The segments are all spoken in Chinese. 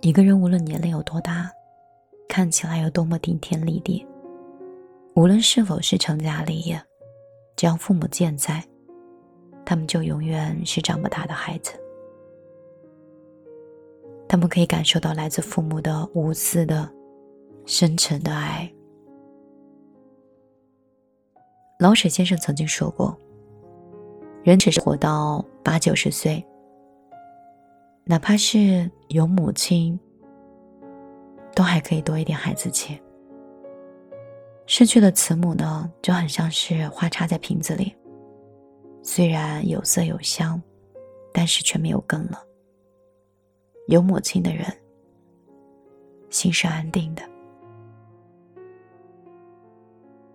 一个人无论年龄有多大，看起来有多么顶天立地，无论是否是成家立业，只要父母健在，他们就永远是长不大的孩子。他们可以感受到来自父母的无私的、深沉的爱。老舍先生曾经说过：“人只是活到八九十岁。”哪怕是有母亲，都还可以多一点孩子气。失去了慈母呢，就很像是花插在瓶子里，虽然有色有香，但是却没有根了。有母亲的人，心是安定的。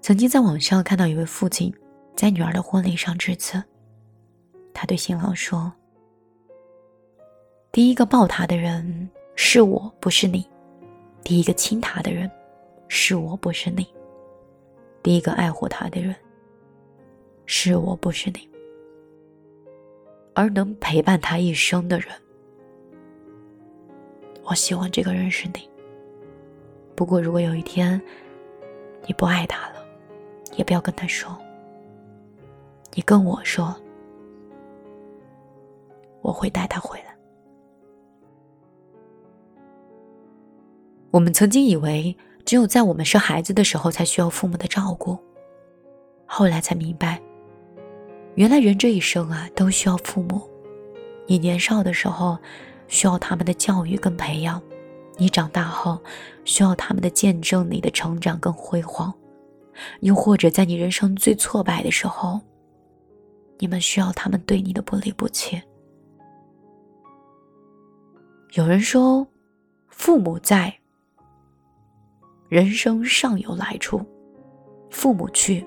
曾经在网上看到一位父亲在女儿的婚礼上致辞，他对新郎说。第一个抱他的人是我，不是你；第一个亲他的人是我，不是你；第一个爱护他的人是我，不是你。而能陪伴他一生的人，我希望这个人是你。不过，如果有一天你不爱他了，也不要跟他说，你跟我说，我会带他回来。我们曾经以为，只有在我们是孩子的时候才需要父母的照顾，后来才明白，原来人这一生啊都需要父母。你年少的时候需要他们的教育跟培养，你长大后需要他们的见证你的成长跟辉煌，又或者在你人生最挫败的时候，你们需要他们对你的不离不弃。有人说，父母在。人生尚有来处，父母去，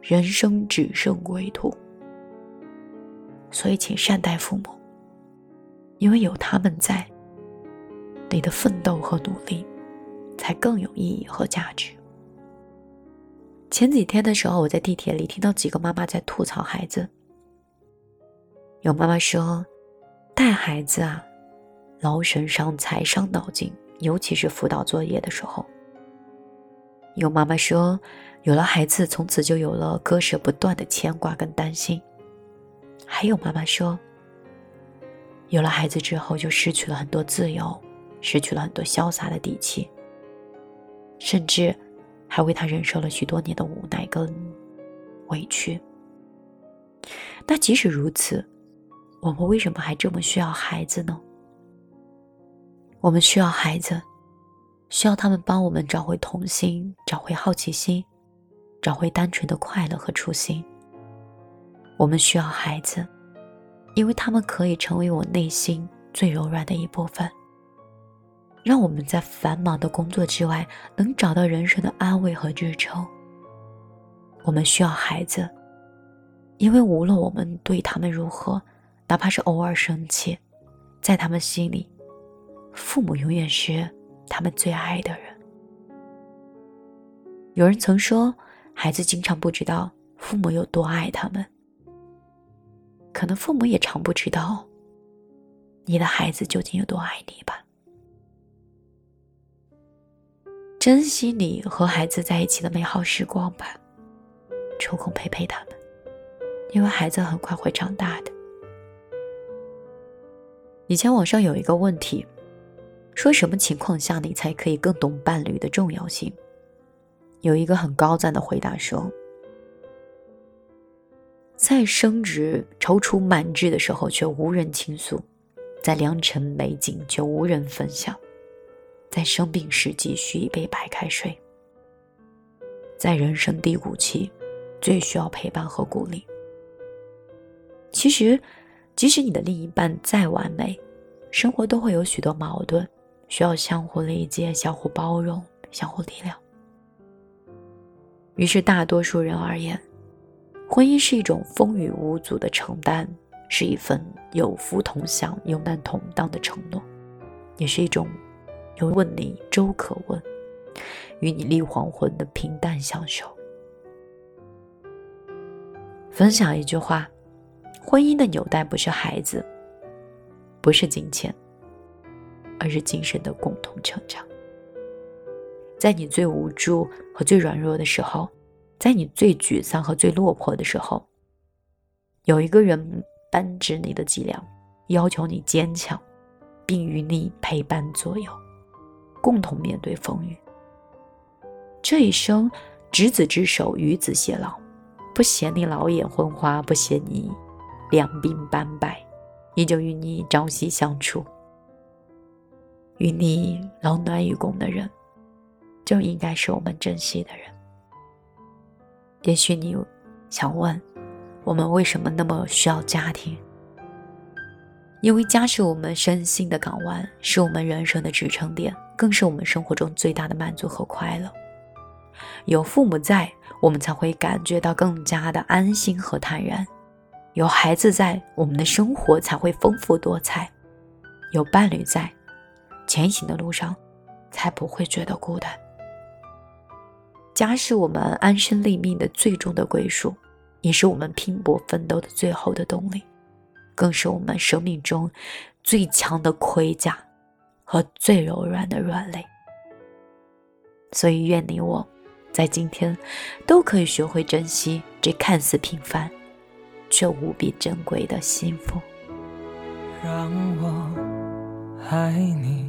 人生只剩归途。所以，请善待父母，因为有他们在，你的奋斗和努力才更有意义和价值。前几天的时候，我在地铁里听到几个妈妈在吐槽孩子。有妈妈说，带孩子啊，劳神伤财，伤脑筋，尤其是辅导作业的时候。有妈妈说，有了孩子，从此就有了割舍不断的牵挂跟担心。还有妈妈说，有了孩子之后，就失去了很多自由，失去了很多潇洒的底气，甚至还为他忍受了许多年的无奈跟委屈。那即使如此，我们为什么还这么需要孩子呢？我们需要孩子。需要他们帮我们找回童心，找回好奇心，找回单纯的快乐和初心。我们需要孩子，因为他们可以成为我内心最柔软的一部分，让我们在繁忙的工作之外能找到人生的安慰和支撑。我们需要孩子，因为无论我们对他们如何，哪怕是偶尔生气，在他们心里，父母永远是。他们最爱的人。有人曾说，孩子经常不知道父母有多爱他们，可能父母也常不知道，你的孩子究竟有多爱你吧。珍惜你和孩子在一起的美好时光吧，抽空陪陪他们，因为孩子很快会长大的。以前网上有一个问题。说什么情况下你才可以更懂伴侣的重要性？有一个很高赞的回答说：在升职踌躇满志的时候却无人倾诉，在良辰美景却无人分享，在生病时急需一杯白开水，在人生低谷期最需要陪伴和鼓励。其实，即使你的另一半再完美，生活都会有许多矛盾。需要相互理解、相互包容、相互体谅。于是，大多数人而言，婚姻是一种风雨无阻的承担，是一份有福同享、有难同当的承诺，也是一种有问你粥可温，与你立黄昏的平淡相守。分享一句话：婚姻的纽带不是孩子，不是金钱，而是精神的共同成长。在你最无助和最软弱的时候，在你最沮丧和最落魄的时候，有一个人扳直你的脊梁，要求你坚强，并与你陪伴左右，共同面对风雨。这一生，执子之手，与子偕老，不嫌你老眼昏花，不嫌你两鬓斑白，依旧与你朝夕相处，与你冷暖与共的人。就应该是我们珍惜的人。也许你想问，我们为什么那么需要家庭？因为家是我们身心的港湾，是我们人生的支撑点，更是我们生活中最大的满足和快乐。有父母在，我们才会感觉到更加的安心和坦然；有孩子在，我们的生活才会丰富多彩；有伴侣在，前行的路上才不会觉得孤单。家是我们安身立命的最终的归属，也是我们拼搏奋斗的最后的动力，更是我们生命中最强的盔甲和最柔软的软肋。所以，愿你我在今天都可以学会珍惜这看似平凡却无比珍贵的幸福。让我爱你，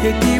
墙，也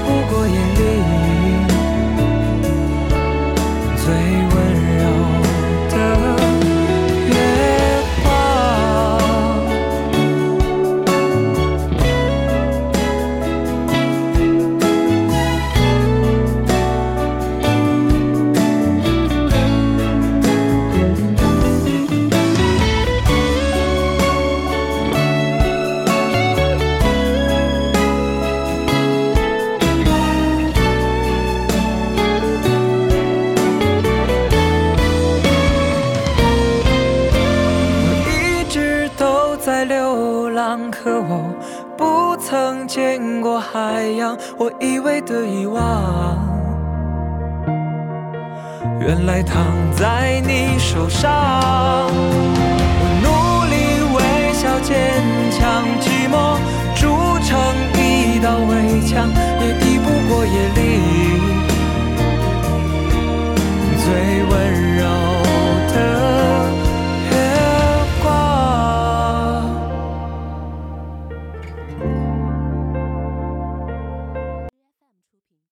可我不曾见过海洋我以为的遗忘。原来躺在你手上我努力微笑坚强寂寞